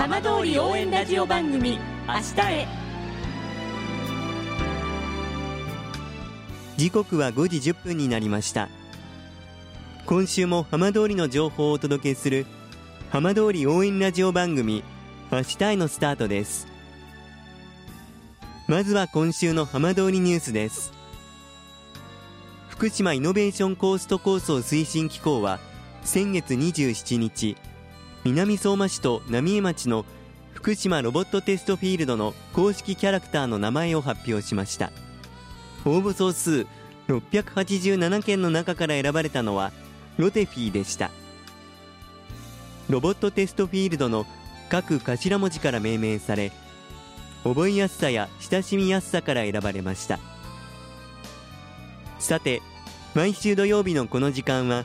浜通り応援ラジオ番組明日へ。時刻は5時1分になりました。今週も浜通りの情報をお届けする浜通り応援ラジオ番組明日へのスタートです。まずは今週の浜通りニュースです。福島イノベーションコースト構想推進機構は先月27日南相馬市と浪江町の福島ロボットテストフィールドの公式キャラクターの名前を発表しました。応募総数687件の中から選ばれたのはロテフィーでした。ロボットテストフィールドの各頭文字から命名され覚えやすさや親しみやすさから選ばれました。さて毎週土曜日のこの時間は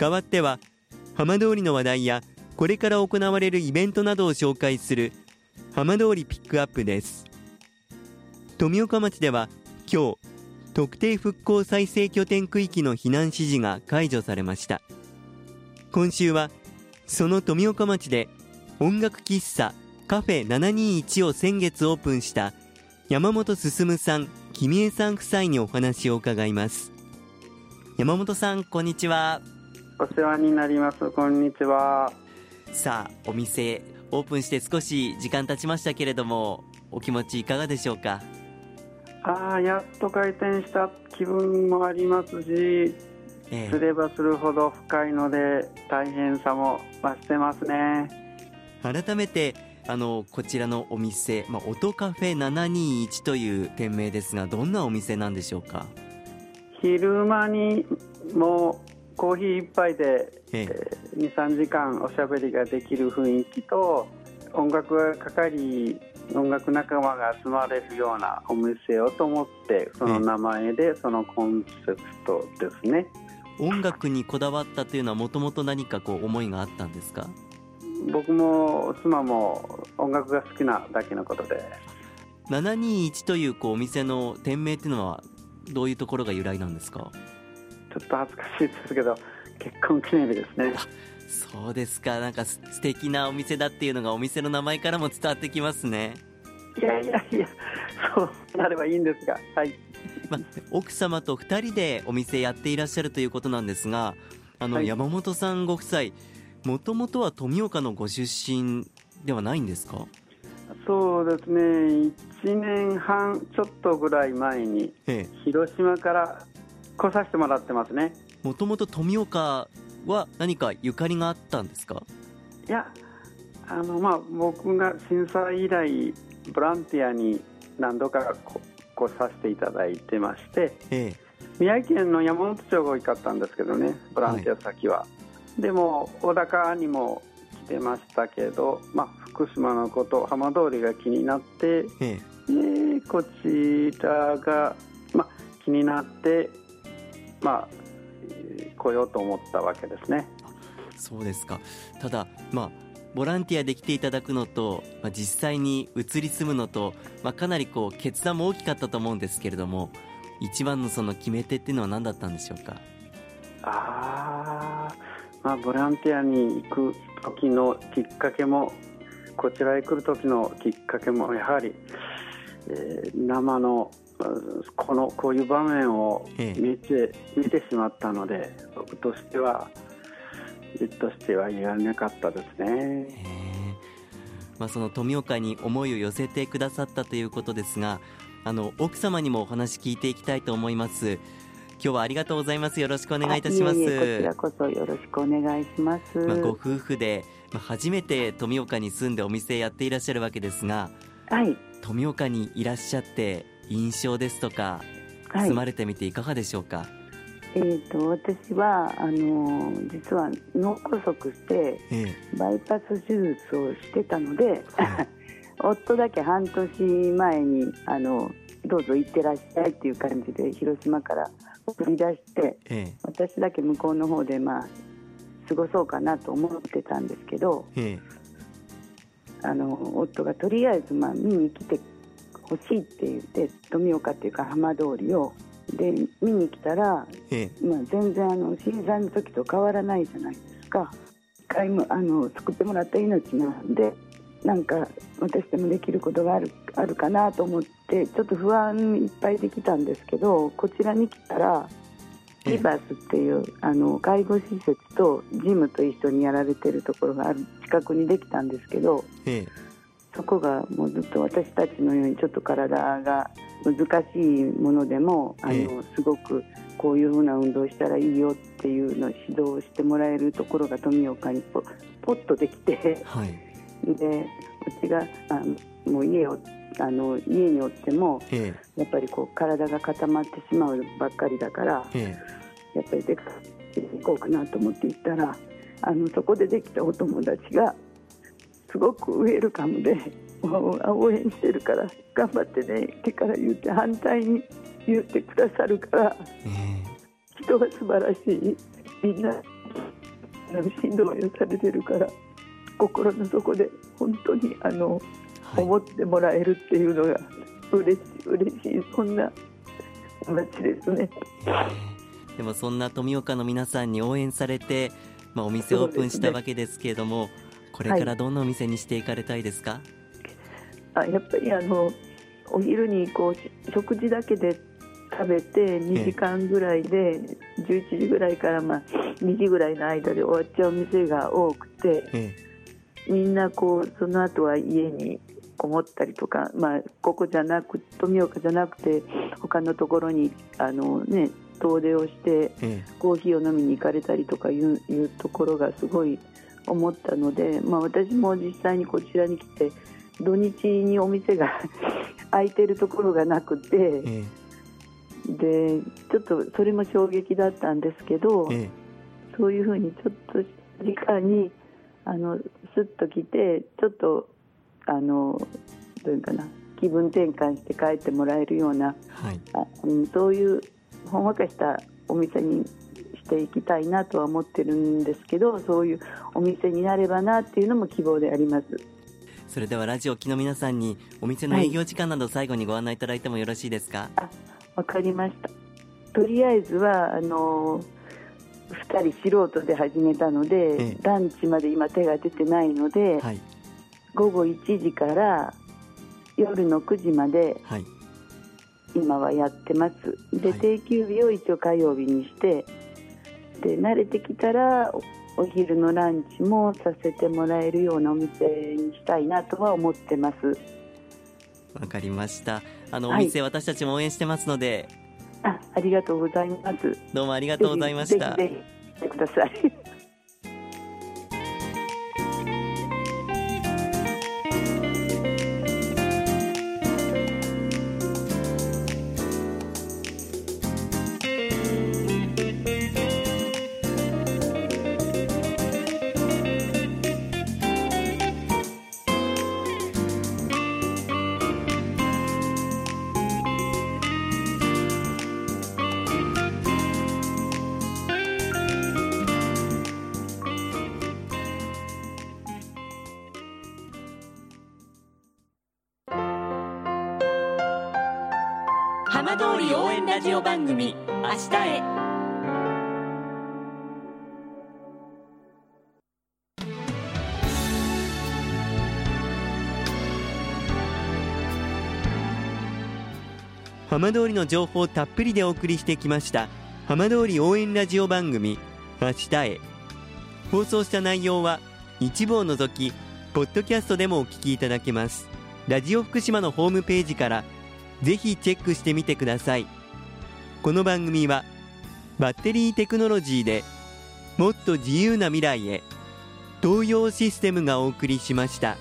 代わっては浜通りの話題やこれから行われるイベントなどを紹介する浜通りピックアップです。富岡町では今日特定復興再生拠点区域の避難指示が解除されました。今週はその富岡町で音楽喫茶カフェ721を先月オープンした山本進さん、君江さん夫妻にお話を伺います。山本さんこんにちは。お世話になります。こんにちは。さあお店オープンして少し時間経ちましたけれどもお気持ちいかがでしょうか？ああやっと開店した気分もありますし、ええ、すればするほど深いので大変さも増してますね。改めてあのこちらのお店、まあ、音カフェ721という店名ですがどんなお店なんでしょうか？昼間にもコーヒー一杯で、ええ。ー、23時間おしゃべりができる雰囲気と音楽がかかり音楽仲間が集まれるようなお店をと思ってその名前でそのコンセプトですね、え音楽にこだわったというのはもともと何かこう思いがあったんですか？僕も妻も音楽が好きなだけのことで。721というこうお店の店名っていうのはどういうところが由来なんですか？っと恥ずかしいですけど結婚記念日ですね。そうですか。なんか素敵なお店だっていうのがお店の名前からも伝わってきますね。いやいやいやそうなればいいんですが。はい、ま、奥様と2人でお店やっていらっしゃるということなんですがあの、はい、山本さんご夫妻もともとは富岡のご出身ではないんですか？そうですね。1年半ちょっとぐらい前に広島から来させてもらってますね。もともと富岡は何かゆかりがあったんですか？いやあのまあ僕が震災以来ボランティアに何度か来させていただいてまして、ええ、宮城県の山本町が多かったんですけどねボランティア先は、はい、でも小高にも来てましたけど、まあ、福島のこと浜通りが気になって、ええ、こちらが、まあ、気になってまあ、来ようと思ったわけですね。そうですかただ、まあ、ボランティアで来ていただくのと、まあ、実際に移り住むのと、まあ、かなりこう決断も大きかったと思うんですけれども一番のその決め手っていうのは何だったんでしょうか？あ、まあ、ボランティアに行く時のきっかけもこちらへ来る時のきっかけもやはり、えー、生のこのこういう場面を見て,、見てしまったので僕としてはとしてはいられなかったですね。まあ、その富岡に思いを寄せてくださったということですがあの奥様にもお話聞いていきたいと思います。今日はありがとうございます。よろしくお願いいたします。こちらこそよろしくお願いします、まあ、ご夫婦で、まあ、初めて富岡に住んでお店やっていらっしゃるわけですがはい。富岡にいらっしゃって印象ですとか、はい、住まれてみていかがでしょうか？えーと、私はあの実は脳梗塞して、バイパス手術をしてたので、夫だけ半年前にあのどうぞ行ってらっしゃいっていう感じで広島から送り出して、え私だけ向こうの方でまあ過ごそうかなと思ってたんですけど、あの夫がとりあえずまあ見に来てほしいって言って富岡っていうか浜通りをで見に来たら、ええ、まあ、全然あの震災の時と変わらないじゃないですか。一回もあの救ってもらった命なんでなんか私でもできることがあるあるかなと思ってちょっと不安いっぱいできたんですけどこちらに来たらリバースっていう、あの介護施設とジムと一緒にやられてるところがある近くにできたんですけど、そこがもうずっと私たちのようにちょっと体が難しいものでもあの、えー、すごくこういうふうな運動したらいいよっていうのを指導してもらえるところが富岡にポポッとできて、はい、でうちがあもう家をあの家におっても、えー、やっぱりこう体が固まってしまうばっかりだから、えー、やっぱり出かけていこうかなと思って行ったらあのそこでできたお友達がすごくウェルカムで。応援してるから頑張ってねってから言って反対に言ってくださるから、えー、人は素晴らしいみんな振動をされてるから心の底で本当にあの、はい、思ってもらえるっていうのが嬉しい嬉しいそんな街ですね。でもそんな富岡の皆さんに応援されて、まあ、お店をオープンしたわけですけれども、ね、これからどんなお店にしていかれたいですか、はいあやっぱりあのお昼にこう食事だけで食べて2時間ぐらいで11時ぐらいからまあ2時ぐらいの間で終わっちゃう店が多くてみんなこうその後は家にこもったりとか、まあ、ここじゃなく富岡じゃなくて他のところにあの、ね、遠出をしてコーヒーを飲みに行かれたりとかいういうところがすごい思ったので、まあ、私も実際にこちらに来て土日にお店が 開いてるところがなくて、ええ、でちょっとそれも衝撃だったんですけど、え、そういうふうにちょっと時間にあのスッと来てちょっとあのどういうかな気分転換して帰ってもらえるような、はい、あうん、そういうほんわかしたお店にしていきたいなとは思ってるんですけどそういうお店になればなっていうのも希望であります。それではラジオ機の皆さんにお店の営業時間など最後にご案内いただいてもよろしいですか、はい、わかりました。とりあえずはあの2人素人で始めたので、ええ、ランチまで今手が出てないので、はい、午後1時から夜の9時まで、はい、今はやってます。で、定休日を一応火曜日にしてで慣れてきたらお昼のランチもさせてもらえるようなお店にしたいなとは思ってます。わかりました。あの、お店私たちも応援してますので。あありがとうございます。どうもありがとうございました。ぜひぜひください浜通り応援ラジオ番組「明日へ」浜通りの情報たっぷりでお送りしてきました浜通り応援ラジオ番組「明日へ」放送した内容は一部を除きポッドキャストでもお聞きいただけます。ラジオ福島のホームページからぜひチェックしてみてくださいこの番組はバッテリーテクノロジーでもっと自由な未来へ東洋システムがお送りしました。